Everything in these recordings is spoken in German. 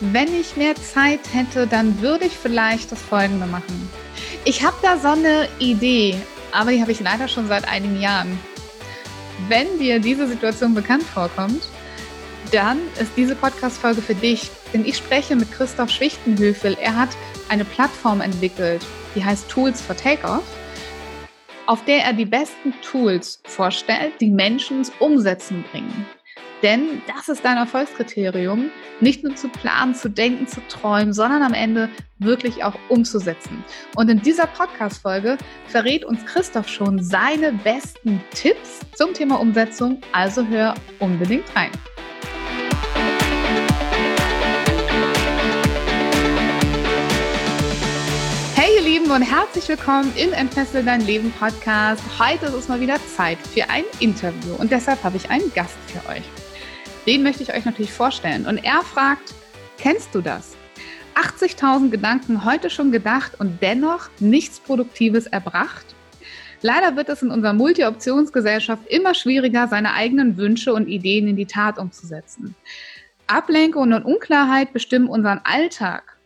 Wenn ich mehr Zeit hätte, dann würde ich vielleicht das Folgende machen. Ich habe da so eine Idee, aber die habe ich leider schon seit einigen Jahren. Wenn dir diese Situation bekannt vorkommt, dann ist diese Podcast-Folge für dich, denn ich spreche mit Christoph Schwichtenhöfel. Er hat eine Plattform entwickelt, die heißt Tools for Takeoff, auf der er die besten Tools vorstellt, die Menschen ins Umsetzen bringen. Denn das ist dein Erfolgskriterium, nicht nur zu planen, zu denken, zu träumen, sondern am Ende wirklich auch umzusetzen. Und in dieser Podcast-Folge verrät uns Christoph schon seine besten Tipps zum Thema Umsetzung. Also hör unbedingt rein. Hey ihr Lieben und herzlich willkommen im Entfessel dein Leben Podcast. Heute ist es mal wieder Zeit für ein Interview und deshalb habe ich einen Gast für euch. Den möchte ich euch natürlich vorstellen. Und er fragt, kennst du das? 80.000 Gedanken heute schon gedacht und dennoch nichts Produktives erbracht? Leider wird es in unserer Multi-Optionsgesellschaft immer schwieriger, seine eigenen Wünsche und Ideen in die Tat umzusetzen. Ablenkung und Unklarheit bestimmen unseren Alltag.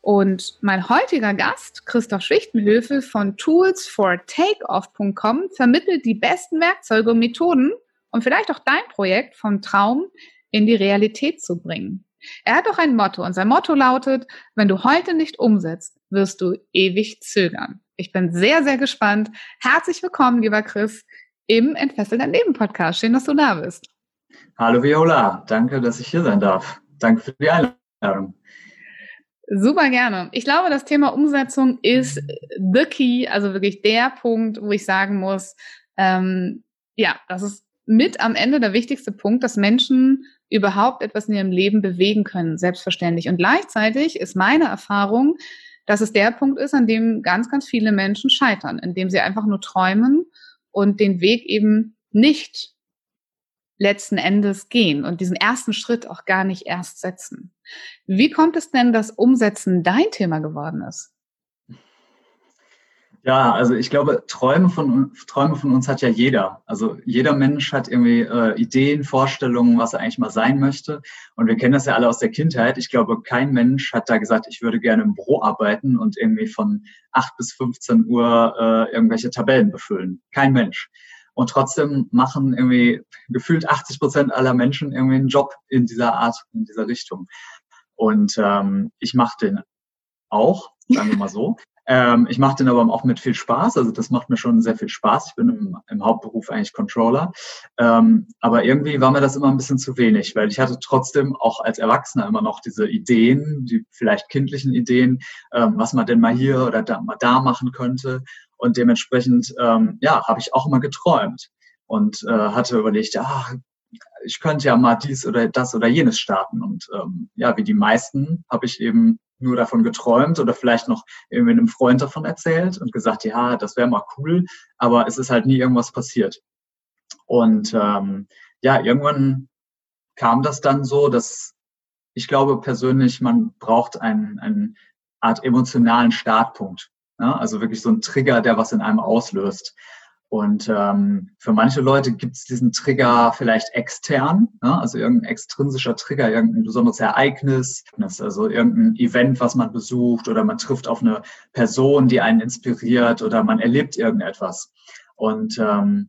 Und mein heutiger Gast, Christoph Schwichtenhöfel von toolsfortakeoff.com, vermittelt die besten Werkzeuge und Methoden, und vielleicht auch dein Projekt vom Traum in die Realität zu bringen. Er hat auch ein Motto und sein Motto lautet, wenn du heute nicht umsetzt, wirst du ewig zögern. Ich bin sehr, sehr gespannt. Herzlich willkommen, lieber Chris, im Entfessel dein Leben Podcast. Schön, dass du da bist. Hallo Viola, danke, dass ich hier sein darf. Danke für die Einladung. Super gerne. Ich glaube, das Thema Umsetzung ist the key, also wirklich der Punkt, wo ich sagen muss, ähm, ja, das ist mit am Ende der wichtigste Punkt, dass Menschen überhaupt etwas in ihrem Leben bewegen können, selbstverständlich. Und gleichzeitig ist meine Erfahrung, dass es der Punkt ist, an dem ganz, ganz viele Menschen scheitern, indem sie einfach nur träumen und den Weg eben nicht letzten Endes gehen und diesen ersten Schritt auch gar nicht erst setzen. Wie kommt es denn, dass Umsetzen dein Thema geworden ist? Ja, also ich glaube, Träume von, Träume von uns hat ja jeder. Also jeder Mensch hat irgendwie äh, Ideen, Vorstellungen, was er eigentlich mal sein möchte. Und wir kennen das ja alle aus der Kindheit. Ich glaube, kein Mensch hat da gesagt, ich würde gerne im Büro arbeiten und irgendwie von 8 bis 15 Uhr äh, irgendwelche Tabellen befüllen. Kein Mensch. Und trotzdem machen irgendwie gefühlt 80 Prozent aller Menschen irgendwie einen Job in dieser Art, in dieser Richtung. Und ähm, ich mache den auch, sagen wir mal so. Ähm, ich mache den aber auch mit viel Spaß. Also das macht mir schon sehr viel Spaß. Ich bin im, im Hauptberuf eigentlich Controller. Ähm, aber irgendwie war mir das immer ein bisschen zu wenig, weil ich hatte trotzdem auch als Erwachsener immer noch diese Ideen, die vielleicht kindlichen Ideen, ähm, was man denn mal hier oder da, mal da machen könnte. Und dementsprechend, ähm, ja, habe ich auch immer geträumt und äh, hatte überlegt, ja, ich könnte ja mal dies oder das oder jenes starten. Und ähm, ja, wie die meisten habe ich eben nur davon geträumt oder vielleicht noch irgendwie einem Freund davon erzählt und gesagt, ja, das wäre mal cool, aber es ist halt nie irgendwas passiert. Und ähm, ja, irgendwann kam das dann so, dass ich glaube persönlich, man braucht einen, einen Art emotionalen Startpunkt. Ne? Also wirklich so ein Trigger, der was in einem auslöst. Und ähm, für manche Leute gibt es diesen Trigger vielleicht extern, ne? also irgendein extrinsischer Trigger, irgendein besonderes Ereignis, also irgendein Event, was man besucht oder man trifft auf eine Person, die einen inspiriert oder man erlebt irgendetwas. Und ähm,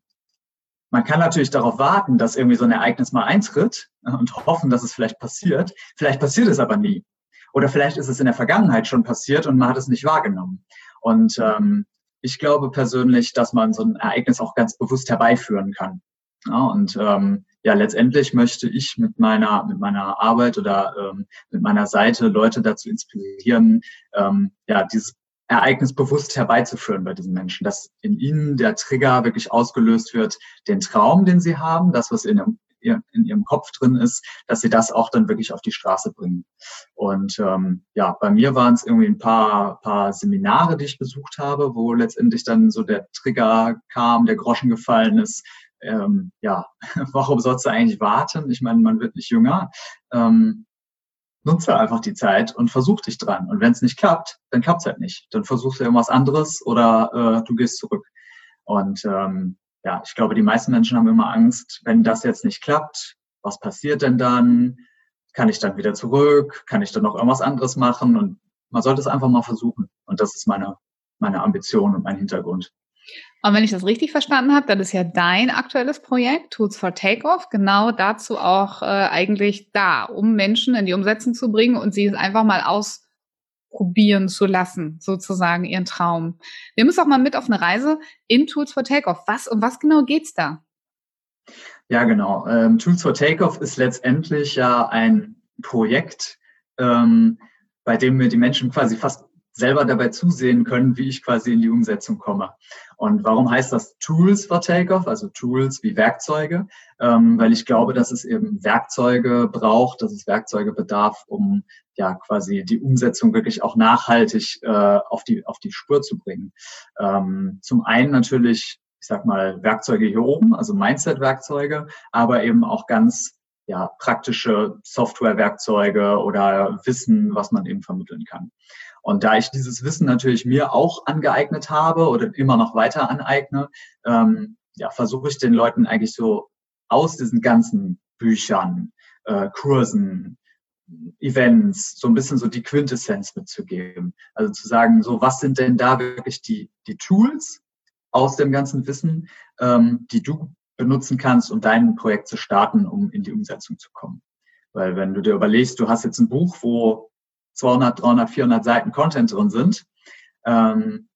man kann natürlich darauf warten, dass irgendwie so ein Ereignis mal eintritt ne? und hoffen, dass es vielleicht passiert. Vielleicht passiert es aber nie. Oder vielleicht ist es in der Vergangenheit schon passiert und man hat es nicht wahrgenommen. Und ähm, ich glaube persönlich, dass man so ein Ereignis auch ganz bewusst herbeiführen kann. Ja, und ähm, ja, letztendlich möchte ich mit meiner mit meiner Arbeit oder ähm, mit meiner Seite Leute dazu inspirieren, ähm, ja, dieses Ereignis bewusst herbeizuführen bei diesen Menschen, dass in ihnen der Trigger wirklich ausgelöst wird, den Traum, den sie haben, das, was in, in ihrem Kopf drin ist, dass sie das auch dann wirklich auf die Straße bringen. Und ähm, ja, bei mir waren es irgendwie ein paar, paar Seminare, die ich besucht habe, wo letztendlich dann so der Trigger kam, der Groschen gefallen ist. Ähm, ja, warum sollst du eigentlich warten? Ich meine, man wird nicht jünger. Ähm, nutze einfach die Zeit und versuch dich dran. Und wenn es nicht klappt, dann klappt es halt nicht. Dann versuchst du irgendwas anderes oder äh, du gehst zurück. Und ähm, ja, ich glaube, die meisten Menschen haben immer Angst, wenn das jetzt nicht klappt, was passiert denn dann? Kann ich dann wieder zurück? Kann ich dann noch irgendwas anderes machen? Und man sollte es einfach mal versuchen. Und das ist meine, meine Ambition und mein Hintergrund. Und wenn ich das richtig verstanden habe, dann ist ja dein aktuelles Projekt Tools for Takeoff genau dazu auch äh, eigentlich da, um Menschen in die Umsetzung zu bringen und sie es einfach mal ausprobieren zu lassen, sozusagen ihren Traum. Wir müssen auch mal mit auf eine Reise in Tools for Takeoff. Was um was genau geht's da? Ja, genau. Ähm, Tools for Takeoff ist letztendlich ja ein Projekt, ähm, bei dem wir die Menschen quasi fast selber dabei zusehen können, wie ich quasi in die Umsetzung komme. Und warum heißt das Tools for Takeoff, also Tools wie Werkzeuge? Ähm, weil ich glaube, dass es eben Werkzeuge braucht, dass es Werkzeuge bedarf, um ja quasi die Umsetzung wirklich auch nachhaltig äh, auf, die, auf die Spur zu bringen. Ähm, zum einen natürlich, ich sag mal, Werkzeuge hier oben, also Mindset-Werkzeuge, aber eben auch ganz ja, praktische Software-Werkzeuge oder Wissen, was man eben vermitteln kann. Und da ich dieses Wissen natürlich mir auch angeeignet habe oder immer noch weiter aneigne, ähm, ja, versuche ich den Leuten eigentlich so aus diesen ganzen Büchern, äh, Kursen, Events, so ein bisschen so die Quintessenz mitzugeben. Also zu sagen, so was sind denn da wirklich die, die Tools aus dem ganzen Wissen, ähm, die du benutzen kannst, um dein Projekt zu starten, um in die Umsetzung zu kommen. Weil wenn du dir überlegst, du hast jetzt ein Buch, wo 200, 300, 400 Seiten Content drin sind. Ähm,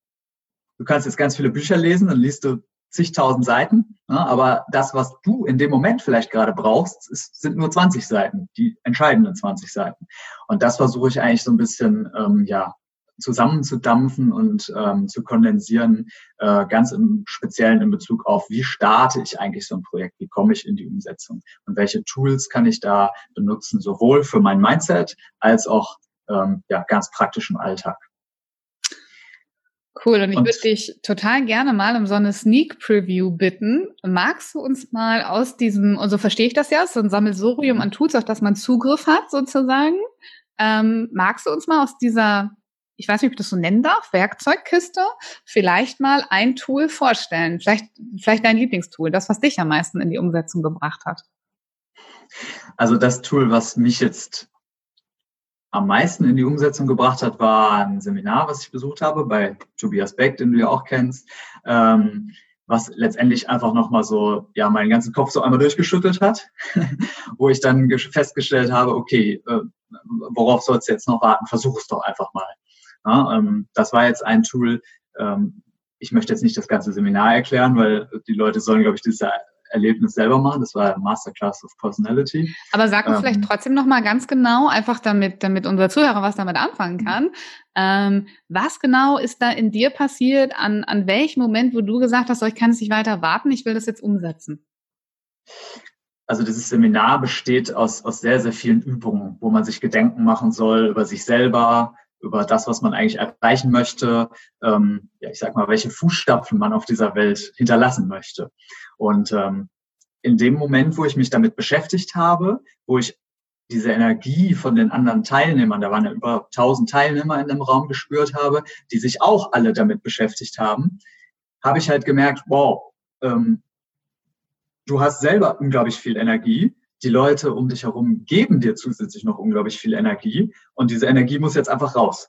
du kannst jetzt ganz viele Bücher lesen, dann liest du zigtausend Seiten, ne? aber das, was du in dem Moment vielleicht gerade brauchst, ist, sind nur 20 Seiten, die entscheidenden 20 Seiten. Und das versuche ich eigentlich so ein bisschen ähm, ja, zusammenzudampfen und ähm, zu kondensieren, äh, ganz im Speziellen in Bezug auf, wie starte ich eigentlich so ein Projekt, wie komme ich in die Umsetzung und welche Tools kann ich da benutzen, sowohl für mein Mindset als auch ähm, ja, ganz praktischen Alltag. Cool, und ich würde dich total gerne mal um so eine Sneak Preview bitten. Magst du uns mal aus diesem, und so verstehe ich das ja, so ein Sammelsurium an Tools, auf das man Zugriff hat, sozusagen. Ähm, magst du uns mal aus dieser, ich weiß nicht, ob ich das so nennen darf, Werkzeugkiste, vielleicht mal ein Tool vorstellen? Vielleicht, vielleicht dein Lieblingstool, das, was dich am meisten in die Umsetzung gebracht hat. Also das Tool, was mich jetzt am meisten in die Umsetzung gebracht hat, war ein Seminar, was ich besucht habe bei Tobias Beck, den du ja auch kennst, ähm, was letztendlich einfach nochmal so, ja, meinen ganzen Kopf so einmal durchgeschüttelt hat, wo ich dann festgestellt habe, okay, äh, worauf sollst du jetzt noch warten? Versuch es doch einfach mal. Ja, ähm, das war jetzt ein Tool, ähm, ich möchte jetzt nicht das ganze Seminar erklären, weil die Leute sollen, glaube ich, diese Erlebnis selber machen. Das war Masterclass of Personality. Aber sag uns ähm, vielleicht trotzdem noch mal ganz genau, einfach damit, damit unser Zuhörer was damit anfangen mhm. kann. Ähm, was genau ist da in dir passiert? An, an welchem Moment, wo du gesagt hast, so, ich kann es nicht weiter warten, ich will das jetzt umsetzen? Also dieses Seminar besteht aus, aus sehr, sehr vielen Übungen, wo man sich Gedenken machen soll über sich selber, über das, was man eigentlich erreichen möchte, ähm, ja, ich sag mal, welche Fußstapfen man auf dieser Welt hinterlassen möchte. Und ähm, in dem Moment, wo ich mich damit beschäftigt habe, wo ich diese Energie von den anderen Teilnehmern, da waren ja über 1000 Teilnehmer in dem Raum gespürt habe, die sich auch alle damit beschäftigt haben, habe ich halt gemerkt, wow, ähm, du hast selber unglaublich viel Energie die Leute um dich herum geben dir zusätzlich noch unglaublich viel Energie und diese Energie muss jetzt einfach raus.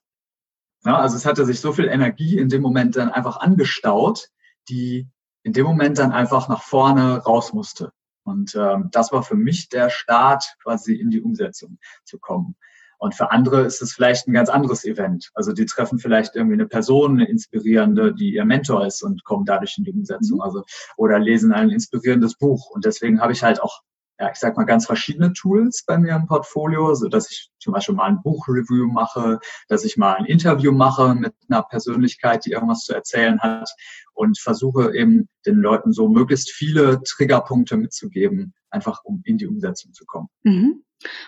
Ja, also es hatte sich so viel Energie in dem Moment dann einfach angestaut, die in dem Moment dann einfach nach vorne raus musste. Und ähm, das war für mich der Start, quasi in die Umsetzung zu kommen. Und für andere ist es vielleicht ein ganz anderes Event. Also die treffen vielleicht irgendwie eine Person, eine inspirierende, die ihr Mentor ist und kommen dadurch in die Umsetzung. Mhm. Also oder lesen ein inspirierendes Buch. Und deswegen habe ich halt auch ja, ich sag mal, ganz verschiedene Tools bei mir im Portfolio, so dass ich zum Beispiel mal ein Buchreview mache, dass ich mal ein Interview mache mit einer Persönlichkeit, die irgendwas zu erzählen hat und versuche eben den Leuten so möglichst viele Triggerpunkte mitzugeben, einfach um in die Umsetzung zu kommen. Mhm.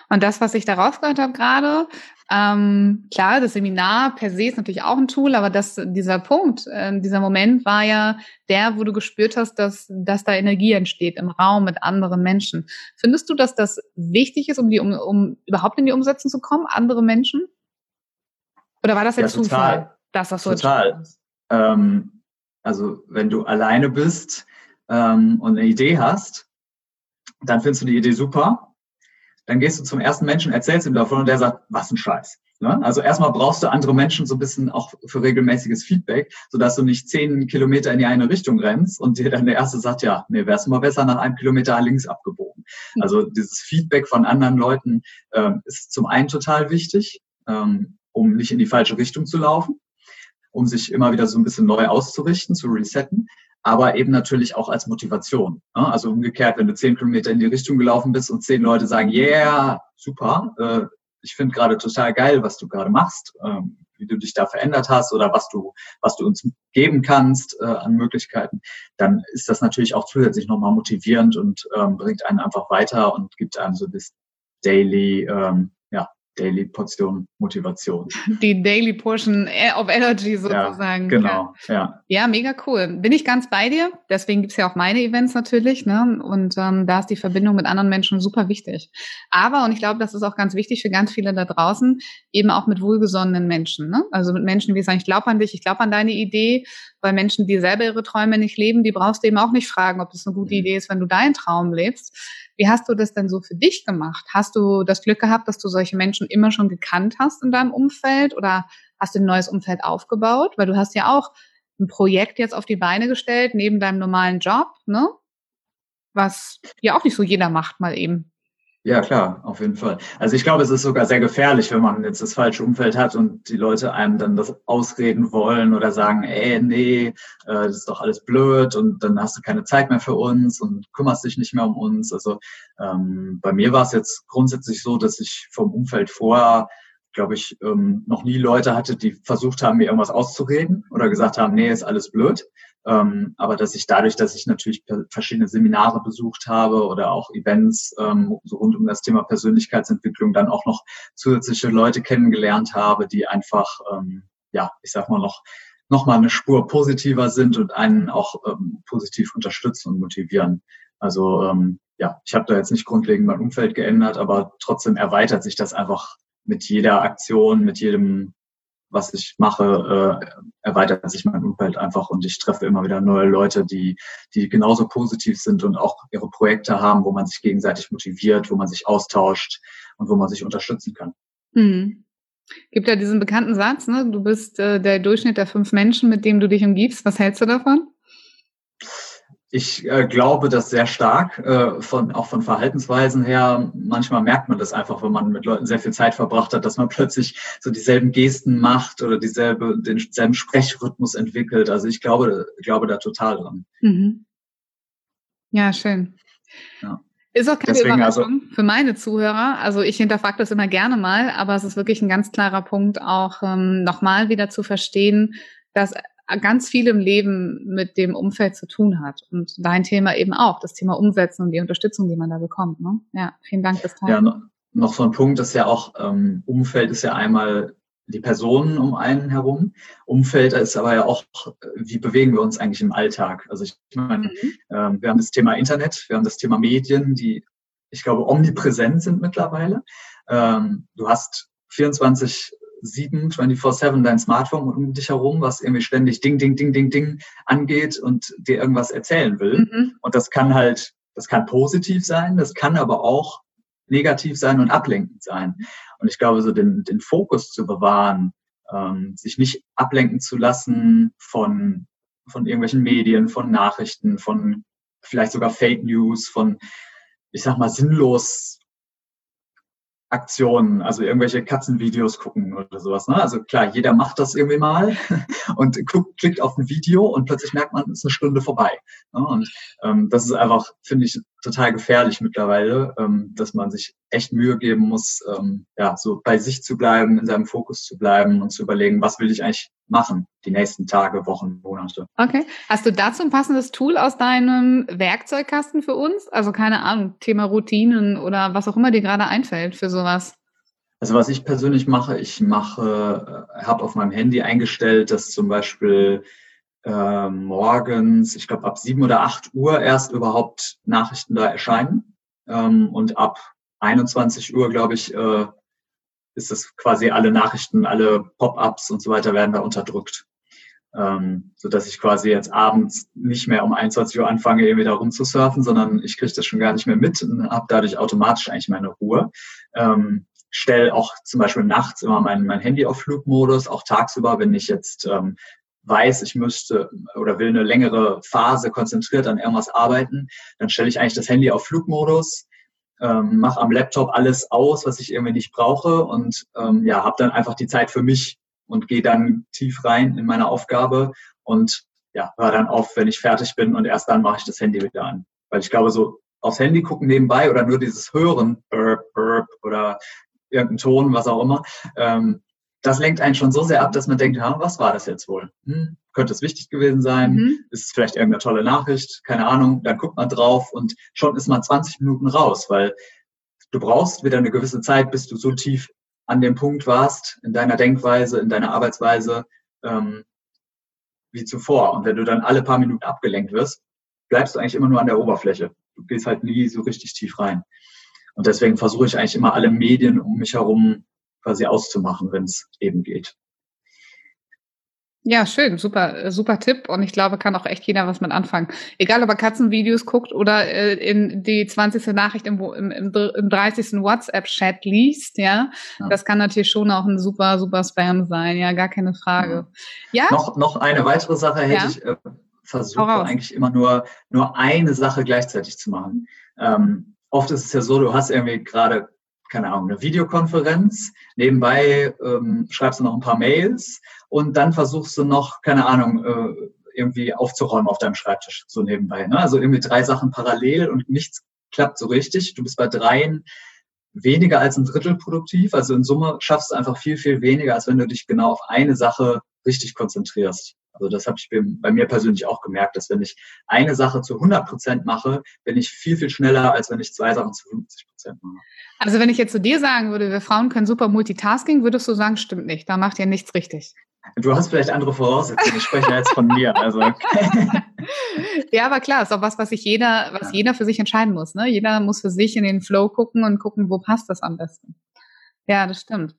Und das, was ich da rausgehört habe gerade, ähm, klar, das Seminar per se ist natürlich auch ein Tool, aber das, dieser Punkt, äh, dieser Moment war ja der, wo du gespürt hast, dass, dass da Energie entsteht im Raum mit anderen Menschen. Findest du, dass das wichtig ist, um, die, um, um überhaupt in die Umsetzung zu kommen, andere Menschen? Oder war das jetzt ja, Zufall, dass das so total. Ähm, also wenn du alleine bist ähm, und eine Idee hast, dann findest du die Idee super dann gehst du zum ersten Menschen, erzählst ihm davon und der sagt, was ein Scheiß. Ne? Also erstmal brauchst du andere Menschen so ein bisschen auch für regelmäßiges Feedback, sodass du nicht zehn Kilometer in die eine Richtung rennst und dir dann der erste sagt, ja, nee, wär's mal besser nach einem Kilometer links abgebogen. Hm. Also dieses Feedback von anderen Leuten ähm, ist zum einen total wichtig, ähm, um nicht in die falsche Richtung zu laufen, um sich immer wieder so ein bisschen neu auszurichten, zu resetten aber eben natürlich auch als Motivation. Ne? Also umgekehrt, wenn du zehn Kilometer in die Richtung gelaufen bist und zehn Leute sagen, yeah, super, äh, ich finde gerade total geil, was du gerade machst, ähm, wie du dich da verändert hast oder was du, was du uns geben kannst äh, an Möglichkeiten, dann ist das natürlich auch zusätzlich nochmal motivierend und ähm, bringt einen einfach weiter und gibt einem so das Daily ähm, Daily Portion Motivation. Die Daily Portion of Energy sozusagen. Ja, genau, ja. Ja, mega cool. Bin ich ganz bei dir. Deswegen gibt's ja auch meine Events natürlich. Ne? Und ähm, da ist die Verbindung mit anderen Menschen super wichtig. Aber, und ich glaube, das ist auch ganz wichtig für ganz viele da draußen, eben auch mit wohlgesonnenen Menschen. Ne? Also mit Menschen, wie sagen, ich glaube an dich, ich glaube an deine Idee. Weil Menschen, die selber ihre Träume nicht leben, die brauchst du eben auch nicht fragen, ob das eine gute mhm. Idee ist, wenn du deinen Traum lebst wie hast du das denn so für dich gemacht? Hast du das Glück gehabt, dass du solche Menschen immer schon gekannt hast in deinem Umfeld oder hast du ein neues Umfeld aufgebaut? Weil du hast ja auch ein Projekt jetzt auf die Beine gestellt, neben deinem normalen Job, ne? Was ja auch nicht so jeder macht mal eben. Ja, klar, auf jeden Fall. Also ich glaube, es ist sogar sehr gefährlich, wenn man jetzt das falsche Umfeld hat und die Leute einem dann das ausreden wollen oder sagen, ey, nee, äh, das ist doch alles blöd und dann hast du keine Zeit mehr für uns und kümmerst dich nicht mehr um uns. Also ähm, bei mir war es jetzt grundsätzlich so, dass ich vom Umfeld vorher glaube ich, ähm, noch nie Leute hatte, die versucht haben, mir irgendwas auszureden oder gesagt haben, nee, ist alles blöd. Ähm, aber dass ich dadurch, dass ich natürlich verschiedene Seminare besucht habe oder auch Events ähm, so rund um das Thema Persönlichkeitsentwicklung dann auch noch zusätzliche Leute kennengelernt habe, die einfach, ähm, ja, ich sag mal noch, noch mal eine Spur positiver sind und einen auch ähm, positiv unterstützen und motivieren. Also ähm, ja, ich habe da jetzt nicht grundlegend mein Umfeld geändert, aber trotzdem erweitert sich das einfach mit jeder Aktion, mit jedem, was ich mache, äh, erweitert sich mein Umfeld einfach und ich treffe immer wieder neue Leute, die, die genauso positiv sind und auch ihre Projekte haben, wo man sich gegenseitig motiviert, wo man sich austauscht und wo man sich unterstützen kann. Mhm. Gibt ja diesen bekannten Satz, ne? du bist äh, der Durchschnitt der fünf Menschen, mit denen du dich umgibst. Was hältst du davon? Ich äh, glaube das sehr stark, äh, von, auch von Verhaltensweisen her. Manchmal merkt man das einfach, wenn man mit Leuten sehr viel Zeit verbracht hat, dass man plötzlich so dieselben Gesten macht oder dieselbe, denselben Sprechrhythmus entwickelt. Also ich glaube, glaube da total dran. Mhm. Ja, schön. Ja. Ist auch keine Deswegen also Überraschung also, für meine Zuhörer. Also ich hinterfrage das immer gerne mal, aber es ist wirklich ein ganz klarer Punkt, auch ähm, nochmal wieder zu verstehen, dass ganz viel im Leben mit dem Umfeld zu tun hat. Und dein Thema eben auch, das Thema Umsetzen und die Unterstützung, die man da bekommt. Ne? Ja, vielen Dank fürs Teilen. Ja, noch so ein Punkt ist ja auch, ähm, Umfeld ist ja einmal die Personen um einen herum. Umfeld ist aber ja auch, wie bewegen wir uns eigentlich im Alltag? Also ich meine, mhm. ähm, wir haben das Thema Internet, wir haben das Thema Medien, die, ich glaube, omnipräsent sind mittlerweile. Ähm, du hast 24 7, 24-7 dein Smartphone um dich herum, was irgendwie ständig Ding, Ding, Ding, Ding, Ding angeht und dir irgendwas erzählen will. Mhm. Und das kann halt, das kann positiv sein, das kann aber auch negativ sein und ablenkend sein. Und ich glaube, so den, den Fokus zu bewahren, ähm, sich nicht ablenken zu lassen von, von irgendwelchen Medien, von Nachrichten, von vielleicht sogar Fake News, von, ich sag mal, sinnlos Aktionen, also irgendwelche Katzenvideos gucken oder sowas. Ne? Also klar, jeder macht das irgendwie mal und guckt, klickt auf ein Video und plötzlich merkt man, es ist eine Stunde vorbei. Ne? Und ähm, das ist einfach, finde ich, total gefährlich mittlerweile, ähm, dass man sich echt Mühe geben muss, ähm, ja, so bei sich zu bleiben, in seinem Fokus zu bleiben und zu überlegen, was will ich eigentlich machen, die nächsten Tage, Wochen, Monate. Okay. Hast du dazu ein passendes Tool aus deinem Werkzeugkasten für uns? Also keine Ahnung, Thema Routinen oder was auch immer dir gerade einfällt für sowas. Also was ich persönlich mache, ich mache, äh, habe auf meinem Handy eingestellt, dass zum Beispiel äh, morgens, ich glaube ab sieben oder acht Uhr erst überhaupt Nachrichten da erscheinen ähm, und ab 21 Uhr, glaube ich, äh, ist es quasi alle Nachrichten, alle Pop-ups und so weiter werden da unterdrückt. Ähm, so dass ich quasi jetzt abends nicht mehr um 21 Uhr anfange, irgendwie da rumzusurfen, sondern ich kriege das schon gar nicht mehr mit und habe dadurch automatisch eigentlich meine Ruhe. Ähm, stelle auch zum Beispiel nachts immer mein, mein Handy auf Flugmodus, auch tagsüber, wenn ich jetzt ähm, weiß, ich müsste oder will eine längere Phase konzentriert an irgendwas arbeiten, dann stelle ich eigentlich das Handy auf Flugmodus, ähm, mache am Laptop alles aus, was ich irgendwie nicht brauche und ähm, ja, habe dann einfach die Zeit für mich und gehe dann tief rein in meine Aufgabe und ja, höre dann auf, wenn ich fertig bin und erst dann mache ich das Handy wieder an. Weil ich glaube, so aufs Handy gucken nebenbei oder nur dieses Hören, burp, burp, oder irgendein Ton, was auch immer, ähm, das lenkt einen schon so sehr ab, dass man denkt, ja, was war das jetzt wohl? Hm, könnte es wichtig gewesen sein? Mhm. Ist es vielleicht irgendeine tolle Nachricht? Keine Ahnung. Dann guckt man drauf und schon ist man 20 Minuten raus, weil du brauchst wieder eine gewisse Zeit, bis du so tief an dem Punkt warst, in deiner Denkweise, in deiner Arbeitsweise, ähm, wie zuvor. Und wenn du dann alle paar Minuten abgelenkt wirst, bleibst du eigentlich immer nur an der Oberfläche. Du gehst halt nie so richtig tief rein. Und deswegen versuche ich eigentlich immer alle Medien um mich herum quasi auszumachen, wenn es eben geht. Ja, schön, super, super Tipp und ich glaube, kann auch echt jeder was mit anfangen. Egal, ob er Katzenvideos guckt oder äh, in die 20. Nachricht im, im, im, im 30. WhatsApp-Chat liest, ja? ja? das kann natürlich schon auch ein super, super Spam sein, ja, gar keine Frage. Ja. ja? Noch, noch eine weitere Sache hätte ja? ich äh, versucht, eigentlich immer nur, nur eine Sache gleichzeitig zu machen. Ähm, oft ist es ja so, du hast irgendwie gerade keine Ahnung, eine Videokonferenz, nebenbei ähm, schreibst du noch ein paar Mails und dann versuchst du noch, keine Ahnung, äh, irgendwie aufzuräumen auf deinem Schreibtisch, so nebenbei. Ne? Also irgendwie drei Sachen parallel und nichts klappt so richtig. Du bist bei dreien weniger als ein Drittel produktiv. Also in Summe schaffst du einfach viel, viel weniger, als wenn du dich genau auf eine Sache richtig konzentrierst. Also das habe ich bei mir persönlich auch gemerkt, dass wenn ich eine Sache zu 100 Prozent mache, bin ich viel, viel schneller, als wenn ich zwei Sachen zu 50 Prozent mache. Also wenn ich jetzt zu dir sagen würde, wir Frauen können super Multitasking, würdest du sagen, stimmt nicht, da macht ihr nichts richtig. Du hast vielleicht andere Voraussetzungen. Ich spreche jetzt von mir. Also. ja, aber klar, ist auch was, was sich jeder, was jeder für sich entscheiden muss. Ne? Jeder muss für sich in den Flow gucken und gucken, wo passt das am besten. Ja, das stimmt.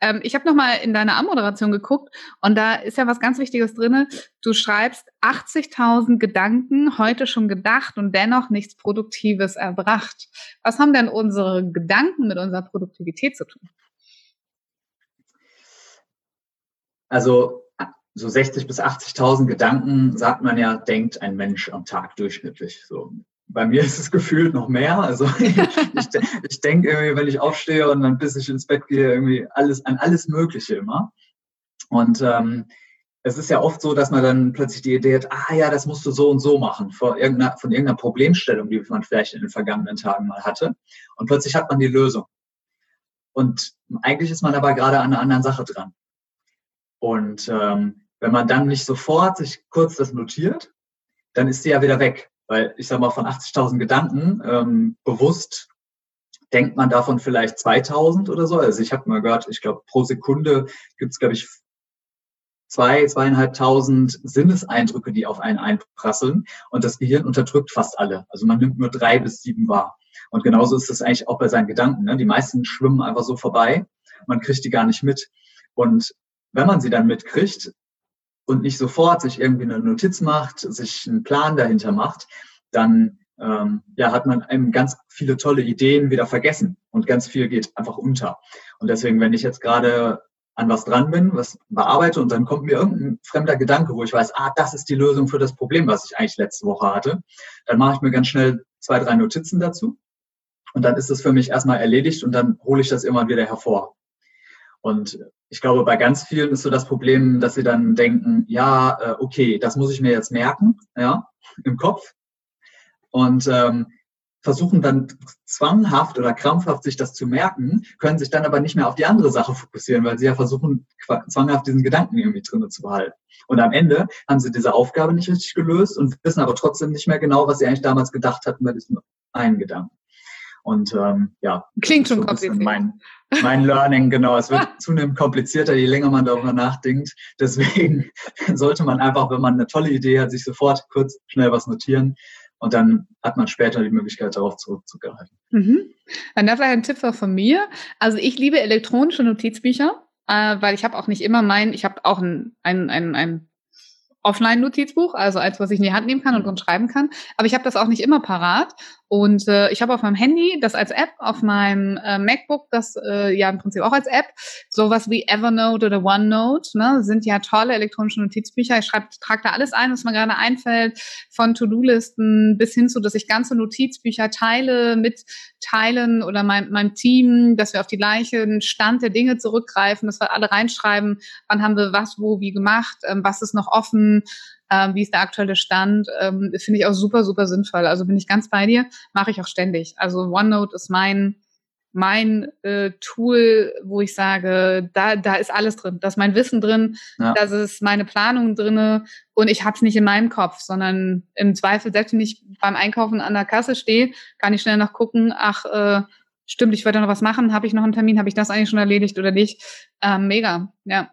Ähm, ich habe nochmal in deine Anmoderation geguckt und da ist ja was ganz Wichtiges drin. Du schreibst 80.000 Gedanken, heute schon gedacht und dennoch nichts Produktives erbracht. Was haben denn unsere Gedanken mit unserer Produktivität zu tun? Also so 60 bis 80.000 Gedanken, sagt man ja, denkt ein Mensch am Tag durchschnittlich. So bei mir ist es gefühlt noch mehr. Also ich, ich denke irgendwie, wenn ich aufstehe und dann bis ich ins Bett gehe, irgendwie alles an alles Mögliche immer. Und ähm, es ist ja oft so, dass man dann plötzlich die Idee hat, ah ja, das musst du so und so machen, von irgendeiner, von irgendeiner Problemstellung, die man vielleicht in den vergangenen Tagen mal hatte. Und plötzlich hat man die Lösung. Und eigentlich ist man aber gerade an einer anderen Sache dran. Und ähm, wenn man dann nicht sofort sich kurz das notiert, dann ist sie ja wieder weg. Weil ich sage mal, von 80.000 Gedanken ähm, bewusst denkt man davon vielleicht 2000 oder so. Also ich habe mal gehört, ich glaube, pro Sekunde gibt es, glaube ich, zwei, zweieinhalbtausend Sinneseindrücke, die auf einen einprasseln. Und das Gehirn unterdrückt fast alle. Also man nimmt nur drei bis sieben wahr. Und genauso ist das eigentlich auch bei seinen Gedanken. Ne? Die meisten schwimmen einfach so vorbei. Man kriegt die gar nicht mit. Und wenn man sie dann mitkriegt, und nicht sofort sich irgendwie eine Notiz macht, sich einen Plan dahinter macht, dann ähm, ja, hat man eben ganz viele tolle Ideen wieder vergessen und ganz viel geht einfach unter. Und deswegen, wenn ich jetzt gerade an was dran bin, was bearbeite und dann kommt mir irgendein fremder Gedanke, wo ich weiß, ah, das ist die Lösung für das Problem, was ich eigentlich letzte Woche hatte, dann mache ich mir ganz schnell zwei, drei Notizen dazu Und dann ist es für mich erstmal erledigt und dann hole ich das irgendwann wieder hervor. Und ich glaube, bei ganz vielen ist so das Problem, dass sie dann denken, ja, äh, okay, das muss ich mir jetzt merken, ja, im Kopf. Und ähm, versuchen dann zwanghaft oder krampfhaft sich das zu merken, können sich dann aber nicht mehr auf die andere Sache fokussieren, weil sie ja versuchen, zwanghaft diesen Gedanken irgendwie drinnen zu behalten. Und am Ende haben sie diese Aufgabe nicht richtig gelöst und wissen aber trotzdem nicht mehr genau, was sie eigentlich damals gedacht hatten bei diesem einen Gedanken. Und ähm, ja, klingt schon so kompliziert. Mein, mein Learning, genau. Es wird zunehmend komplizierter, je länger man darüber nachdenkt. Deswegen sollte man einfach, wenn man eine tolle Idee hat, sich sofort kurz schnell was notieren und dann hat man später die Möglichkeit, darauf zurückzugreifen. Mhm. Dann da vielleicht ein Tipp von mir. Also ich liebe elektronische Notizbücher, äh, weil ich habe auch nicht immer mein, ich habe auch ein, ein, ein, ein Offline-Notizbuch, also eins, was ich in die Hand nehmen kann und drin schreiben kann. Aber ich habe das auch nicht immer parat. Und äh, ich habe auf meinem Handy das als App, auf meinem äh, MacBook das äh, ja im Prinzip auch als App. Sowas wie Evernote oder OneNote ne, sind ja tolle elektronische Notizbücher. Ich schreibe, trage da alles ein, was mir gerade einfällt, von To-Do-Listen bis hin zu, dass ich ganze Notizbücher teile, mitteilen oder mein, meinem Team, dass wir auf die gleichen Stand der Dinge zurückgreifen, dass wir alle reinschreiben, wann haben wir was, wo, wie gemacht, ähm, was ist noch offen, ähm, wie ist der aktuelle Stand, ähm, finde ich auch super, super sinnvoll. Also bin ich ganz bei dir, mache ich auch ständig. Also OneNote ist mein mein äh, Tool, wo ich sage, da, da ist alles drin. Da ist mein Wissen drin, ja. das ist meine Planung drinne und ich habe es nicht in meinem Kopf, sondern im Zweifel, selbst wenn ich beim Einkaufen an der Kasse stehe, kann ich schnell noch gucken, ach, äh, stimmt, ich wollte noch was machen, habe ich noch einen Termin, habe ich das eigentlich schon erledigt oder nicht? Ähm, mega, ja.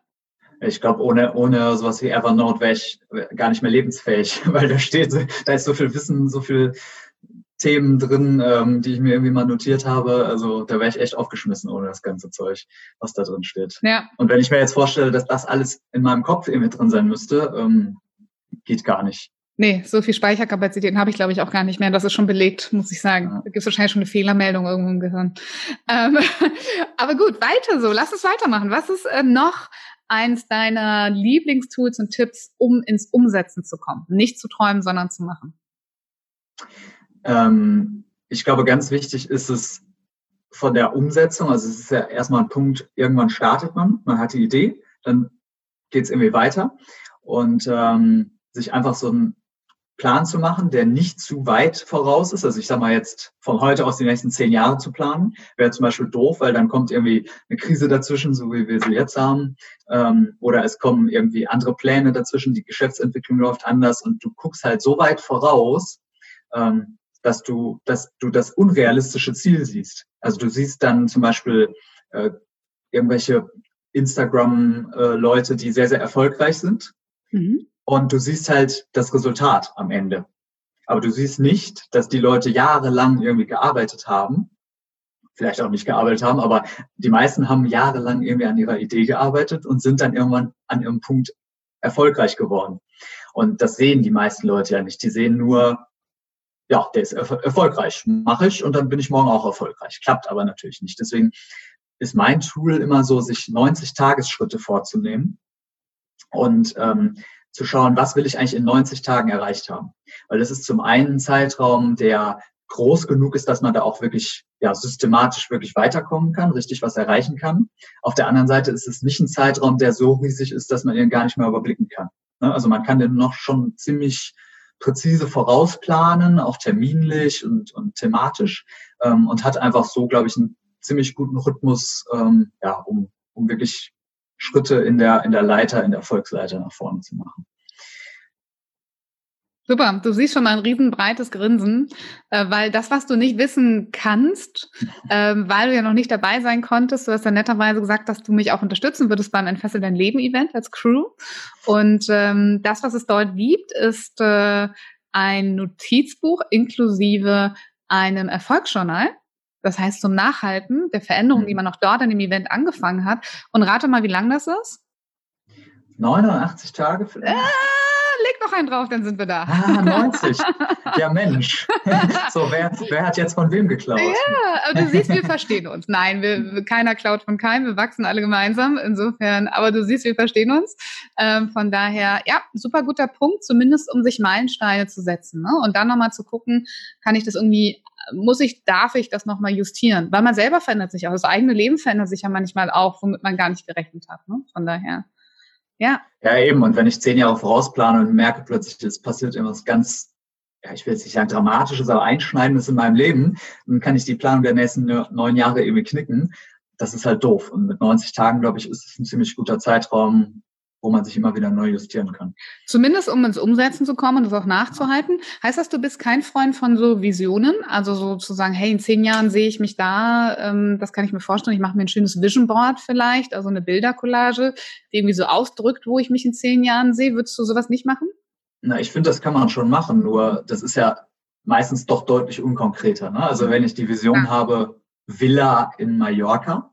Ich glaube, ohne, ohne sowas wie Evernote wäre ich gar nicht mehr lebensfähig, weil da steht, da ist so viel Wissen, so viel Themen drin, ähm, die ich mir irgendwie mal notiert habe. Also da wäre ich echt aufgeschmissen ohne das ganze Zeug, was da drin steht. Ja. Und wenn ich mir jetzt vorstelle, dass das alles in meinem Kopf irgendwie drin sein müsste, ähm, geht gar nicht. Nee, so viel Speicherkapazitäten habe ich, glaube ich, auch gar nicht mehr. Das ist schon belegt, muss ich sagen. Ja. Da gibt es wahrscheinlich schon eine Fehlermeldung irgendwo im Gehirn. Ähm, aber gut, weiter so. Lass uns weitermachen. Was ist äh, noch eins deiner Lieblingstools und Tipps, um ins Umsetzen zu kommen? Nicht zu träumen, sondern zu machen. Ähm, ich glaube, ganz wichtig ist es von der Umsetzung. Also es ist ja erstmal ein Punkt, irgendwann startet man, man hat die Idee, dann geht es irgendwie weiter. Und ähm, sich einfach so ein Plan zu machen, der nicht zu weit voraus ist. Also ich sage mal jetzt von heute aus die nächsten zehn Jahre zu planen, wäre zum Beispiel doof, weil dann kommt irgendwie eine Krise dazwischen, so wie wir sie jetzt haben. Ähm, oder es kommen irgendwie andere Pläne dazwischen, die Geschäftsentwicklung läuft anders und du guckst halt so weit voraus, ähm, dass du, dass du das unrealistische Ziel siehst. Also du siehst dann zum Beispiel äh, irgendwelche Instagram-Leute, äh, die sehr, sehr erfolgreich sind. Mhm und du siehst halt das Resultat am Ende. Aber du siehst nicht, dass die Leute jahrelang irgendwie gearbeitet haben, vielleicht auch nicht gearbeitet haben, aber die meisten haben jahrelang irgendwie an ihrer Idee gearbeitet und sind dann irgendwann an ihrem Punkt erfolgreich geworden. Und das sehen die meisten Leute ja nicht. Die sehen nur, ja, der ist erf erfolgreich, mache ich und dann bin ich morgen auch erfolgreich. Klappt aber natürlich nicht. Deswegen ist mein Tool immer so, sich 90 Tagesschritte vorzunehmen und ähm, zu schauen, was will ich eigentlich in 90 Tagen erreicht haben. Weil das ist zum einen ein Zeitraum, der groß genug ist, dass man da auch wirklich ja, systematisch wirklich weiterkommen kann, richtig was erreichen kann. Auf der anderen Seite ist es nicht ein Zeitraum, der so riesig ist, dass man ihn gar nicht mehr überblicken kann. Ne? Also man kann den noch schon ziemlich präzise vorausplanen, auch terminlich und, und thematisch ähm, und hat einfach so, glaube ich, einen ziemlich guten Rhythmus, ähm, ja, um, um wirklich Schritte in der, in der Leiter, in der Erfolgsleiter nach vorne zu machen. Super, du siehst schon mal ein riesenbreites Grinsen, äh, weil das, was du nicht wissen kannst, äh, weil du ja noch nicht dabei sein konntest, du hast ja netterweise gesagt, dass du mich auch unterstützen würdest beim Entfessel dein Leben Event als Crew. Und ähm, das, was es dort gibt, ist äh, ein Notizbuch inklusive einem Erfolgsjournal. Das heißt, zum Nachhalten der Veränderungen, die mhm. man auch dort an dem Event angefangen hat. Und rate mal, wie lang das ist? 89 Tage vielleicht. Ah, noch einen drauf, dann sind wir da. Ah, 90. Ja, Mensch. so, wer, wer hat jetzt von wem geklaut? Ja, aber du siehst, wir verstehen uns. Nein, wir, keiner klaut von keinem, wir wachsen alle gemeinsam. Insofern, aber du siehst, wir verstehen uns. Ähm, von daher, ja, super guter Punkt, zumindest um sich Meilensteine zu setzen. Ne? Und dann nochmal zu gucken, kann ich das irgendwie muss ich, darf ich das nochmal justieren? Weil man selber verändert sich auch. Das eigene Leben verändert sich ja manchmal auch, womit man gar nicht gerechnet hat. Ne? Von daher. Ja. Ja, eben. Und wenn ich zehn Jahre vorausplane und merke plötzlich, es passiert irgendwas ganz, ja, ich will jetzt nicht sagen dramatisches, aber einschneidendes in meinem Leben, dann kann ich die Planung der nächsten neun Jahre irgendwie knicken. Das ist halt doof. Und mit 90 Tagen, glaube ich, ist es ein ziemlich guter Zeitraum, wo man sich immer wieder neu justieren kann. Zumindest um ins Umsetzen zu kommen und das auch nachzuhalten. Heißt das, du bist kein Freund von so Visionen? Also sozusagen, hey, in zehn Jahren sehe ich mich da, ähm, das kann ich mir vorstellen, ich mache mir ein schönes Vision Board vielleicht, also eine Bildercollage, die irgendwie so ausdrückt, wo ich mich in zehn Jahren sehe. Würdest du sowas nicht machen? Na, ich finde, das kann man schon machen, nur das ist ja meistens doch deutlich unkonkreter. Ne? Also wenn ich die Vision ja. habe, Villa in Mallorca,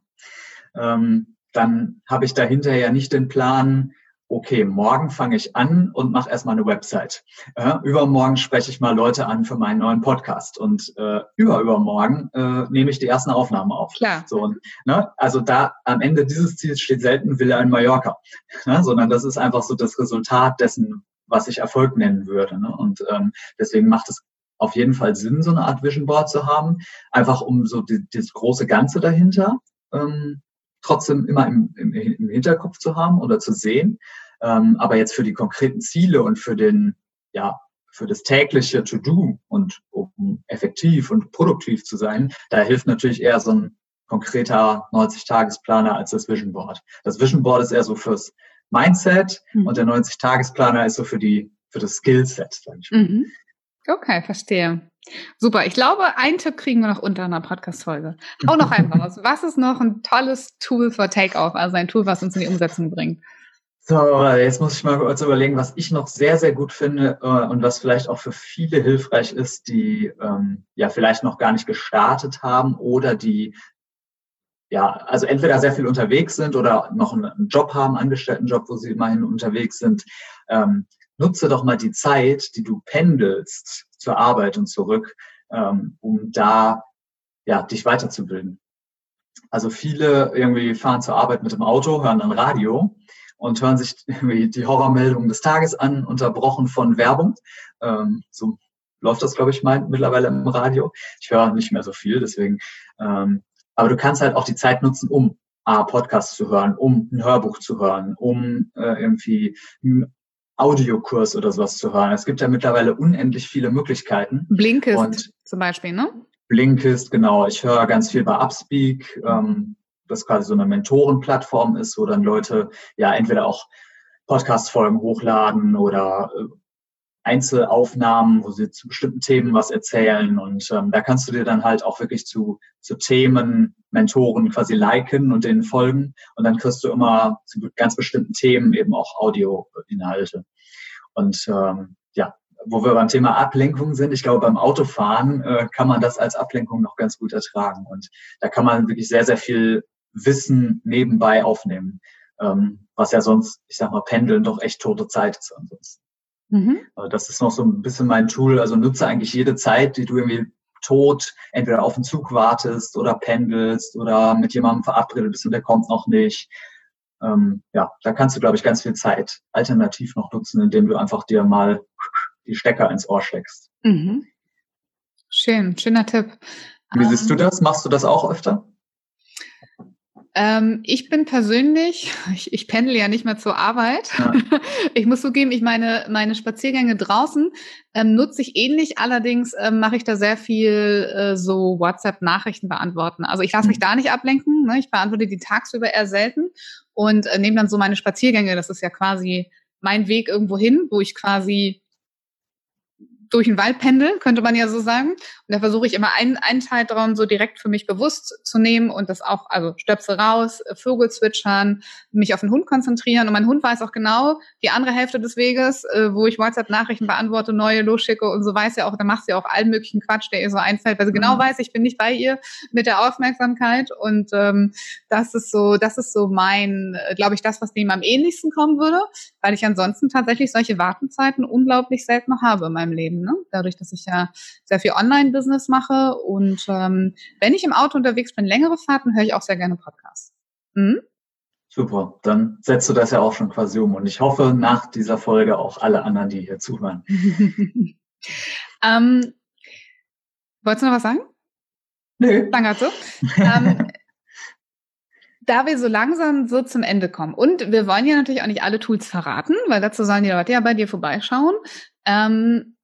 ähm, dann habe ich dahinter ja nicht den Plan, okay, morgen fange ich an und mache erstmal eine Website. Äh, übermorgen spreche ich mal Leute an für meinen neuen Podcast und äh, über übermorgen äh, nehme ich die ersten Aufnahmen auf. Klar. So, und, ne, also da am Ende dieses Ziels steht selten Villa in Mallorca, ne, sondern das ist einfach so das Resultat dessen, was ich Erfolg nennen würde. Ne? Und ähm, deswegen macht es auf jeden Fall Sinn, so eine Art Vision Board zu haben, einfach um so die, das große Ganze dahinter ähm, trotzdem immer im, im, im Hinterkopf zu haben oder zu sehen. Ähm, aber jetzt für die konkreten Ziele und für den, ja, für das tägliche To-Do und um effektiv und produktiv zu sein, da hilft natürlich eher so ein konkreter 90-Tagesplaner als das Vision Board. Das Vision Board ist eher so fürs Mindset mhm. und der 90-Tagesplaner ist so für die, für das Skillset, sage ich mal. Mhm. Okay, verstehe. Super. Ich glaube, einen Tipp kriegen wir noch unter einer Podcast-Folge. Hau noch einen raus. Was ist noch ein tolles Tool für Takeoff? Also ein Tool, was uns in die Umsetzung bringt? So, jetzt muss ich mal kurz überlegen, was ich noch sehr, sehr gut finde äh, und was vielleicht auch für viele hilfreich ist, die ähm, ja vielleicht noch gar nicht gestartet haben oder die ja, also entweder sehr viel unterwegs sind oder noch einen Job haben, Angestelltenjob, wo sie immerhin unterwegs sind. Ähm, nutze doch mal die Zeit, die du pendelst zur Arbeit und zurück, ähm, um da ja, dich weiterzubilden. Also viele irgendwie fahren zur Arbeit mit dem Auto, hören dann Radio und hören sich irgendwie die Horrormeldungen des Tages an, unterbrochen von Werbung. Ähm, so läuft das, glaube ich, mein, mittlerweile im Radio. Ich höre nicht mehr so viel, deswegen. Ähm, aber du kannst halt auch die Zeit nutzen, um A, Podcasts zu hören, um ein Hörbuch zu hören, um äh, irgendwie Audiokurs oder sowas zu hören. Es gibt ja mittlerweile unendlich viele Möglichkeiten. Blinkist und zum Beispiel, ne? Blinkist, genau. Ich höre ganz viel bei Upspeak, ähm, das quasi so eine Mentorenplattform ist, wo dann Leute ja entweder auch Podcast-Folgen hochladen oder äh, Einzelaufnahmen, wo sie zu bestimmten Themen was erzählen. Und ähm, da kannst du dir dann halt auch wirklich zu, zu Themen, Mentoren quasi liken und denen folgen. Und dann kriegst du immer zu ganz bestimmten Themen eben auch Audioinhalte. Und ähm, ja, wo wir beim Thema Ablenkung sind, ich glaube, beim Autofahren äh, kann man das als Ablenkung noch ganz gut ertragen. Und da kann man wirklich sehr, sehr viel Wissen nebenbei aufnehmen. Ähm, was ja sonst, ich sag mal, Pendeln doch echt tote Zeit ist ansonsten. Mhm. Das ist noch so ein bisschen mein Tool. Also nutze eigentlich jede Zeit, die du irgendwie tot entweder auf den Zug wartest oder pendelst oder mit jemandem verabredet bist und der kommt noch nicht. Ähm, ja, da kannst du, glaube ich, ganz viel Zeit alternativ noch nutzen, indem du einfach dir mal die Stecker ins Ohr steckst. Mhm. Schön, schöner Tipp. Wie siehst du ähm, das? Machst du das auch öfter? Ähm, ich bin persönlich, ich, ich pendel ja nicht mehr zur Arbeit. Ja. Ich muss zugeben, ich meine, meine Spaziergänge draußen ähm, nutze ich ähnlich, allerdings ähm, mache ich da sehr viel äh, so WhatsApp-Nachrichten beantworten. Also ich lasse mich mhm. da nicht ablenken, ne? ich beantworte die tagsüber eher selten und äh, nehme dann so meine Spaziergänge, das ist ja quasi mein Weg irgendwo hin, wo ich quasi durch den Wald pendel, könnte man ja so sagen. Und da versuche ich immer einen, einen Zeitraum so direkt für mich bewusst zu nehmen und das auch, also Stöpsel raus, Vogel zwitschern, mich auf den Hund konzentrieren. Und mein Hund weiß auch genau die andere Hälfte des Weges, äh, wo ich WhatsApp-Nachrichten beantworte, neue losschicke und so weiß ja auch, da macht sie auch allen möglichen Quatsch, der ihr so einfällt, weil sie genau mhm. weiß, ich bin nicht bei ihr mit der Aufmerksamkeit. Und ähm, das ist so, das ist so mein, äh, glaube ich, das, was dem am ähnlichsten kommen würde, weil ich ansonsten tatsächlich solche Wartenzeiten unglaublich selten noch habe in meinem Leben. Ne? Dadurch, dass ich ja sehr viel Online-Business mache und ähm, wenn ich im Auto unterwegs bin, längere Fahrten, höre ich auch sehr gerne Podcasts. Mhm. Super, dann setzt du das ja auch schon quasi um und ich hoffe nach dieser Folge auch alle anderen, die hier zuhören. ähm, wolltest du noch was sagen? Nee. Danke, so. ähm, da wir so langsam so zum Ende kommen und wir wollen ja natürlich auch nicht alle Tools verraten, weil dazu sollen die Leute ja bei dir vorbeischauen. Ähm,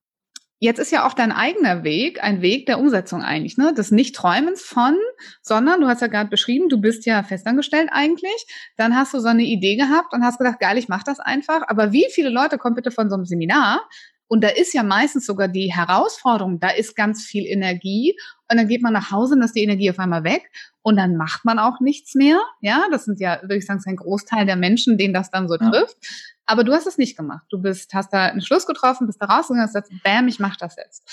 jetzt ist ja auch dein eigener Weg ein Weg der Umsetzung eigentlich, ne? Des Nicht-Träumens von, sondern du hast ja gerade beschrieben, du bist ja festangestellt eigentlich. Dann hast du so eine Idee gehabt und hast gedacht, geil, ich mach das einfach. Aber wie viele Leute kommen bitte von so einem Seminar? Und da ist ja meistens sogar die Herausforderung, da ist ganz viel Energie und dann geht man nach Hause und ist die Energie auf einmal weg und dann macht man auch nichts mehr. Ja, das sind ja, würde ich sagen, ein Großteil der Menschen, denen das dann so ja. Aber du hast es nicht gemacht. Du bist, hast da einen Schluss getroffen, bist da rausgegangen, hast gesagt, bam, ich mach das jetzt.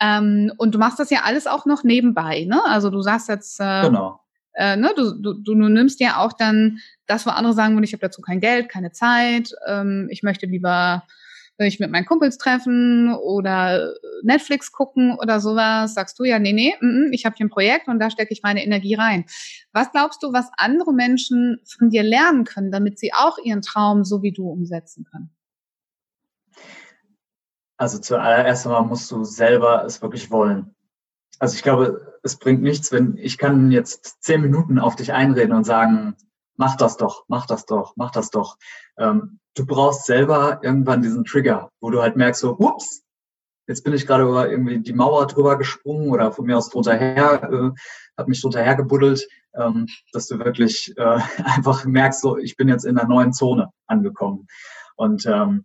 Ähm, und du machst das ja alles auch noch nebenbei, ne? Also du sagst jetzt, äh, genau. Äh, ne, du, du, du nimmst ja auch dann das, wo andere sagen würden, ich habe dazu kein Geld, keine Zeit, ähm, ich möchte lieber ich mit meinen Kumpels treffen oder Netflix gucken oder sowas, sagst du ja, nee, nee, mm, mm, ich habe hier ein Projekt und da stecke ich meine Energie rein. Was glaubst du, was andere Menschen von dir lernen können, damit sie auch ihren Traum so wie du umsetzen können? Also zuallererst einmal musst du selber es wirklich wollen. Also ich glaube, es bringt nichts, wenn ich kann jetzt zehn Minuten auf dich einreden und sagen, mach das doch, mach das doch, mach das doch. Ähm, du brauchst selber irgendwann diesen Trigger, wo du halt merkst, so, ups, jetzt bin ich gerade über irgendwie die Mauer drüber gesprungen oder von mir aus drunter her, äh, habe mich drunter hergebuddelt, ähm, dass du wirklich äh, einfach merkst, so, ich bin jetzt in einer neuen Zone angekommen. Und ähm,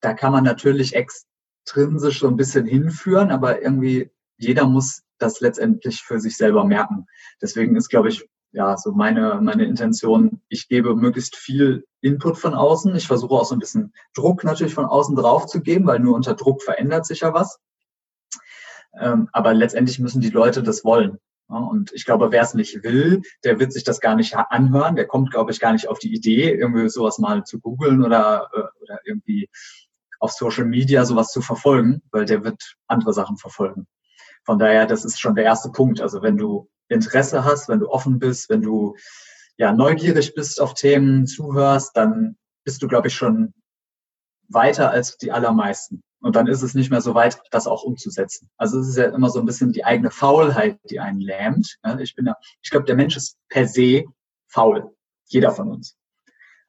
da kann man natürlich extrinsisch so ein bisschen hinführen, aber irgendwie jeder muss das letztendlich für sich selber merken. Deswegen ist, glaube ich, ja, so meine, meine Intention, ich gebe möglichst viel Input von außen. Ich versuche auch so ein bisschen Druck natürlich von außen drauf zu geben, weil nur unter Druck verändert sich ja was. Ähm, aber letztendlich müssen die Leute das wollen. Ja, und ich glaube, wer es nicht will, der wird sich das gar nicht anhören. Der kommt, glaube ich, gar nicht auf die Idee, irgendwie sowas mal zu googeln oder, äh, oder irgendwie auf Social Media sowas zu verfolgen, weil der wird andere Sachen verfolgen. Von daher, das ist schon der erste Punkt. Also wenn du Interesse hast, wenn du offen bist, wenn du ja neugierig bist auf Themen, zuhörst, dann bist du, glaube ich, schon weiter als die allermeisten. Und dann ist es nicht mehr so weit, das auch umzusetzen. Also es ist ja immer so ein bisschen die eigene Faulheit, die einen lähmt. Ich bin ja, ich glaube, der Mensch ist per se faul. Jeder von uns.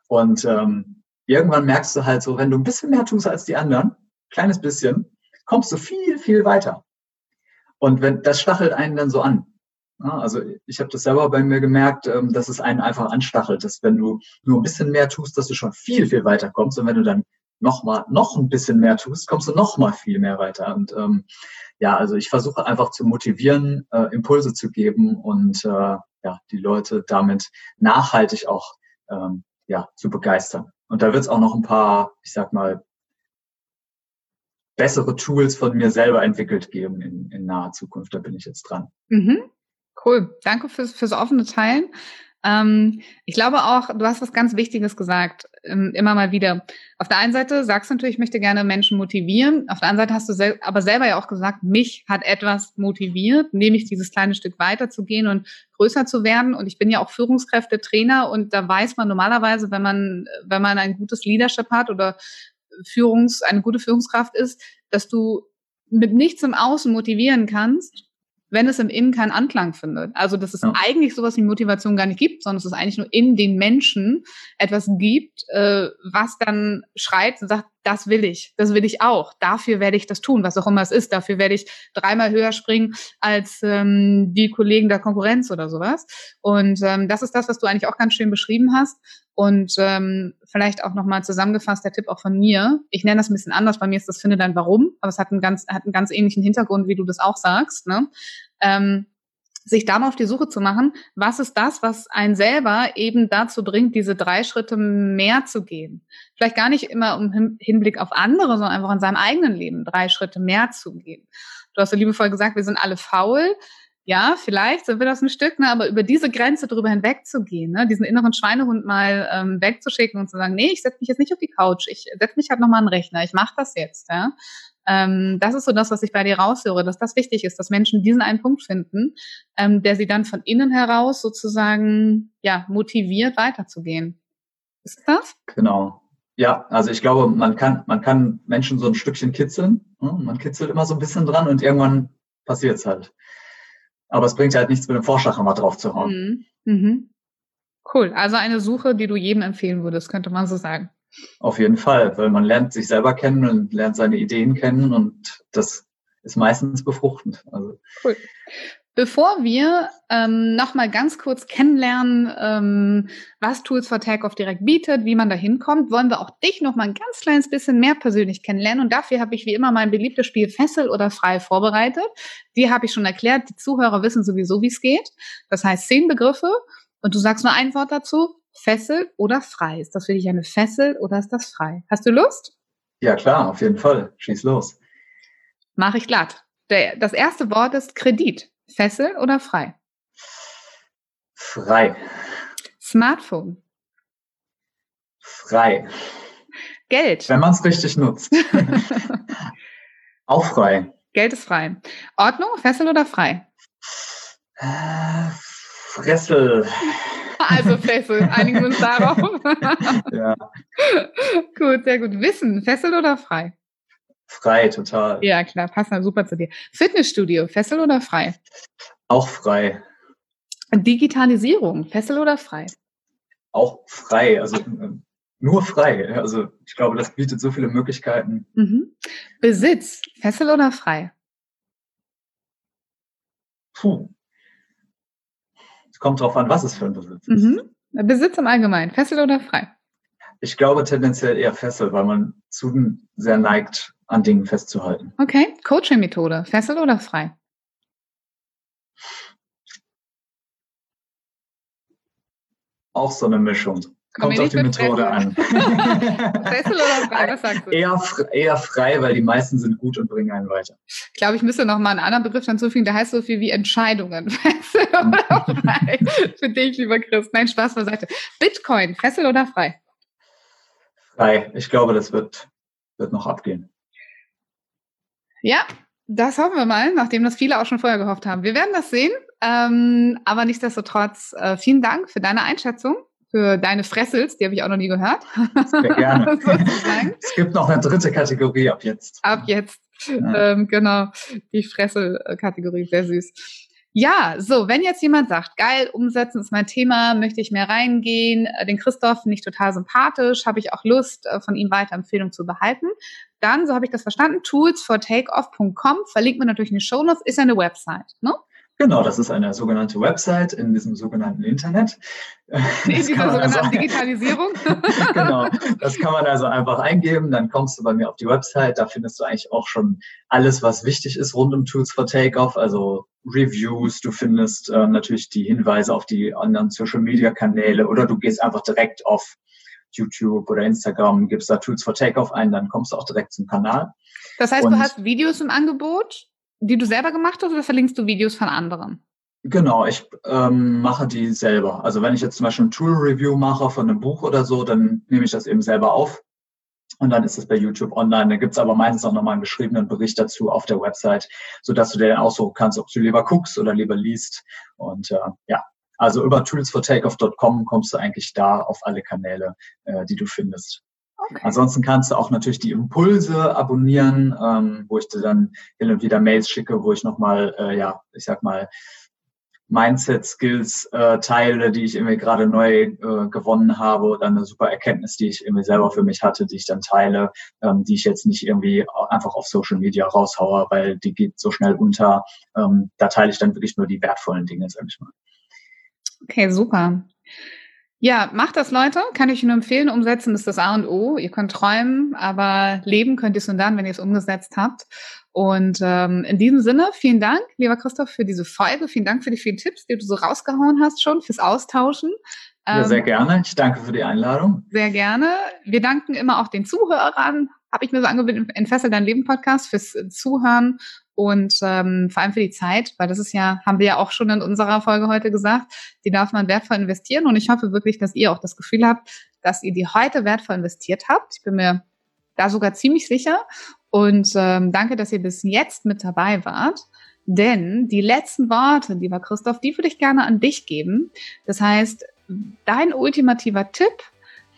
Und ähm, irgendwann merkst du halt so, wenn du ein bisschen mehr tust als die anderen, kleines bisschen, kommst du viel, viel weiter. Und wenn das stachelt einen dann so an. Also ich habe das selber bei mir gemerkt, ähm, dass es einen einfach anstachelt, dass wenn du nur ein bisschen mehr tust, dass du schon viel, viel weiter kommst. Und wenn du dann noch mal noch ein bisschen mehr tust, kommst du noch mal viel mehr weiter. Und ähm, ja, also ich versuche einfach zu motivieren, äh, Impulse zu geben und äh, ja, die Leute damit nachhaltig auch ähm, ja, zu begeistern. Und da wird es auch noch ein paar, ich sag mal, bessere Tools von mir selber entwickelt geben in, in naher Zukunft. Da bin ich jetzt dran. Mhm. Cool. Danke fürs, fürs offene Teilen. Ähm, ich glaube auch, du hast was ganz Wichtiges gesagt, ähm, immer mal wieder. Auf der einen Seite sagst du natürlich, ich möchte gerne Menschen motivieren. Auf der anderen Seite hast du sel aber selber ja auch gesagt, mich hat etwas motiviert, nämlich dieses kleine Stück weiterzugehen und größer zu werden. Und ich bin ja auch Führungskräfte-Trainer und da weiß man normalerweise, wenn man, wenn man ein gutes Leadership hat oder Führungs, eine gute Führungskraft ist, dass du mit nichts im Außen motivieren kannst, wenn es im Innen keinen Anklang findet. Also, dass es ja. eigentlich sowas wie Motivation gar nicht gibt, sondern dass es eigentlich nur in den Menschen etwas gibt, äh, was dann schreit und sagt, das will ich, das will ich auch. Dafür werde ich das tun, was auch immer es ist. Dafür werde ich dreimal höher springen als ähm, die Kollegen der Konkurrenz oder sowas. Und ähm, das ist das, was du eigentlich auch ganz schön beschrieben hast. Und ähm, vielleicht auch nochmal zusammengefasst der Tipp auch von mir. Ich nenne das ein bisschen anders. Bei mir ist das Finde dein Warum, aber es hat einen ganz, hat einen ganz ähnlichen Hintergrund, wie du das auch sagst. Ne? Ähm, sich da mal auf die Suche zu machen, was ist das, was einen selber eben dazu bringt, diese drei Schritte mehr zu gehen. Vielleicht gar nicht immer im Hinblick auf andere, sondern einfach in seinem eigenen Leben drei Schritte mehr zu gehen. Du hast so liebevoll gesagt, wir sind alle faul. Ja, vielleicht sind wir das ein Stück, ne, aber über diese Grenze drüber hinwegzugehen, ne, diesen inneren Schweinehund mal ähm, wegzuschicken und zu sagen, nee, ich setze mich jetzt nicht auf die Couch, ich setze mich halt nochmal an den Rechner, ich mache das jetzt. Ja. Ähm, das ist so das, was ich bei dir raushöre, dass das wichtig ist, dass Menschen diesen einen Punkt finden, ähm, der sie dann von innen heraus sozusagen ja motiviert weiterzugehen. Ist das? Genau. Ja, also ich glaube, man kann, man kann Menschen so ein Stückchen kitzeln. Ne? Man kitzelt immer so ein bisschen dran und irgendwann passiert es halt. Aber es bringt halt nichts, mit dem Vorschlaghammer drauf zu hauen. Mhm. Mhm. Cool. Also eine Suche, die du jedem empfehlen würdest, könnte man so sagen. Auf jeden Fall, weil man lernt sich selber kennen und lernt seine Ideen kennen und das ist meistens befruchtend. Also. Cool. Bevor wir ähm, nochmal ganz kurz kennenlernen, ähm, was Tools for Takeoff direkt bietet, wie man da hinkommt, wollen wir auch dich nochmal ein ganz kleines bisschen mehr persönlich kennenlernen. Und dafür habe ich wie immer mein beliebtes Spiel Fessel oder Frei vorbereitet. Die habe ich schon erklärt. Die Zuhörer wissen sowieso, wie es geht. Das heißt, zehn Begriffe. Und du sagst nur ein Wort dazu. Fessel oder frei? Ist das für dich eine Fessel oder ist das frei? Hast du Lust? Ja, klar, auf jeden Fall. Schieß los. Mach ich glatt. Der, das erste Wort ist Kredit. Fessel oder frei? Frei. Smartphone. Frei. Geld. Wenn man es richtig nutzt. Auch frei. Geld ist frei. Ordnung, Fessel oder frei? Äh, Fressel. Also Fessel, einigen wir uns darauf. ja. Gut, sehr gut. Wissen, Fessel oder frei? Frei, total. Ja, klar, passt dann super zu dir. Fitnessstudio, Fessel oder frei? Auch frei. Digitalisierung, Fessel oder frei? Auch frei, also nur frei. Also ich glaube, das bietet so viele Möglichkeiten. Mhm. Besitz, Fessel oder frei? Puh. Es kommt drauf an, was es für ein Besitz ist. Mhm. Besitz im Allgemeinen, Fessel oder frei? Ich glaube tendenziell eher Fessel, weil man zu sehr neigt, an Dingen festzuhalten. Okay, Coaching-Methode, Fessel oder frei? Auch so eine Mischung. Kommt auf die Methode an. Fessel oder frei, was sagst du? Eher, eher frei, weil die meisten sind gut und bringen einen weiter. Ich glaube, ich müsste noch mal einen anderen Begriff hinzufügen, der heißt so viel wie Entscheidungen. Fessel oder frei? Für dich, lieber Chris. Nein, Spaß beiseite. Bitcoin, Fessel oder frei? Frei. Ich glaube, das wird, wird noch abgehen. Ja, das hoffen wir mal, nachdem das viele auch schon vorher gehofft haben. Wir werden das sehen. Ähm, aber nichtsdestotrotz, äh, vielen Dank für deine Einschätzung für deine Fressels, die habe ich auch noch nie gehört. Sehr gerne. es gibt noch eine dritte Kategorie ab jetzt. Ab jetzt. Ja. Ähm, genau, die Fressel-Kategorie, sehr süß. Ja, so, wenn jetzt jemand sagt, geil, umsetzen ist mein Thema, möchte ich mehr reingehen, äh, den Christoph finde ich total sympathisch, habe ich auch Lust, äh, von ihm weiter Empfehlungen zu behalten, dann, so habe ich das verstanden, toolsfortakeoff.com, verlinkt mir natürlich in die Show Notes, ist eine Website, ne? Genau, das ist eine sogenannte Website in diesem sogenannten Internet. In dieser sogenannten also, Digitalisierung. genau, das kann man also einfach eingeben, dann kommst du bei mir auf die Website, da findest du eigentlich auch schon alles, was wichtig ist rund um Tools for Takeoff, also Reviews, du findest äh, natürlich die Hinweise auf die anderen Social-Media-Kanäle oder du gehst einfach direkt auf YouTube oder Instagram, gibst da Tools for Takeoff ein, dann kommst du auch direkt zum Kanal. Das heißt, Und du hast Videos im Angebot? Die du selber gemacht hast oder verlinkst du Videos von anderen? Genau, ich ähm, mache die selber. Also wenn ich jetzt zum Beispiel ein Tool-Review mache von einem Buch oder so, dann nehme ich das eben selber auf und dann ist es bei YouTube online. Da gibt's aber meistens auch nochmal einen geschriebenen Bericht dazu auf der Website, sodass du dir dann aussuchen kannst, ob du lieber guckst oder lieber liest. Und äh, ja, also über toolsfortakeoff.com kommst du eigentlich da auf alle Kanäle, äh, die du findest. Okay. Ansonsten kannst du auch natürlich die Impulse abonnieren, ähm, wo ich dir dann hin und wieder Mails schicke, wo ich nochmal, äh, ja, ich sag mal, Mindset-Skills äh, teile, die ich irgendwie gerade neu äh, gewonnen habe oder eine super Erkenntnis, die ich irgendwie selber für mich hatte, die ich dann teile, ähm, die ich jetzt nicht irgendwie einfach auf Social Media raushaue, weil die geht so schnell unter. Ähm, da teile ich dann wirklich nur die wertvollen Dinge, sag ich mal. Okay, super. Ja, macht das, Leute. Kann ich nur empfehlen. Umsetzen ist das A und O. Ihr könnt träumen, aber leben könnt ihr es nur dann, wenn ihr es umgesetzt habt. Und ähm, in diesem Sinne, vielen Dank, lieber Christoph, für diese Folge. Vielen Dank für die vielen Tipps, die du so rausgehauen hast schon, fürs Austauschen. Ja, sehr ähm, gerne. Ich danke für die Einladung. Sehr gerne. Wir danken immer auch den Zuhörern, habe ich mir so angewöhnt, Entfessel dein Leben Podcast, fürs Zuhören und ähm, vor allem für die Zeit, weil das ist ja, haben wir ja auch schon in unserer Folge heute gesagt, die darf man wertvoll investieren und ich hoffe wirklich, dass ihr auch das Gefühl habt, dass ihr die heute wertvoll investiert habt. Ich bin mir da sogar ziemlich sicher und ähm, danke, dass ihr bis jetzt mit dabei wart. Denn die letzten Worte, lieber Christoph, die würde ich gerne an dich geben. Das heißt, dein ultimativer Tipp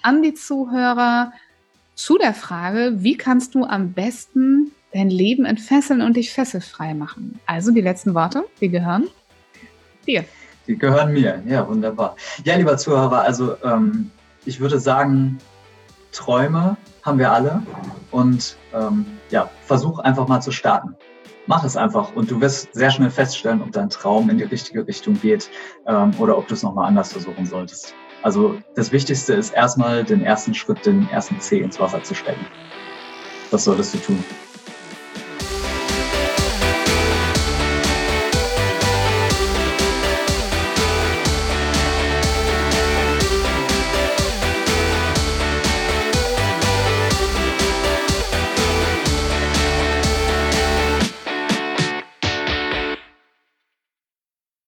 an die Zuhörer zu der Frage, wie kannst du am besten dein Leben entfesseln und dich fesselfrei machen. Also die letzten Worte, die gehören dir. Die gehören mir, ja, wunderbar. Ja, lieber Zuhörer, also ähm, ich würde sagen, Träume haben wir alle und ähm, ja, versuch einfach mal zu starten. Mach es einfach und du wirst sehr schnell feststellen, ob dein Traum in die richtige Richtung geht ähm, oder ob du es nochmal anders versuchen solltest. Also das Wichtigste ist erstmal den ersten Schritt, den ersten Zeh ins Wasser zu stecken. Das solltest du tun.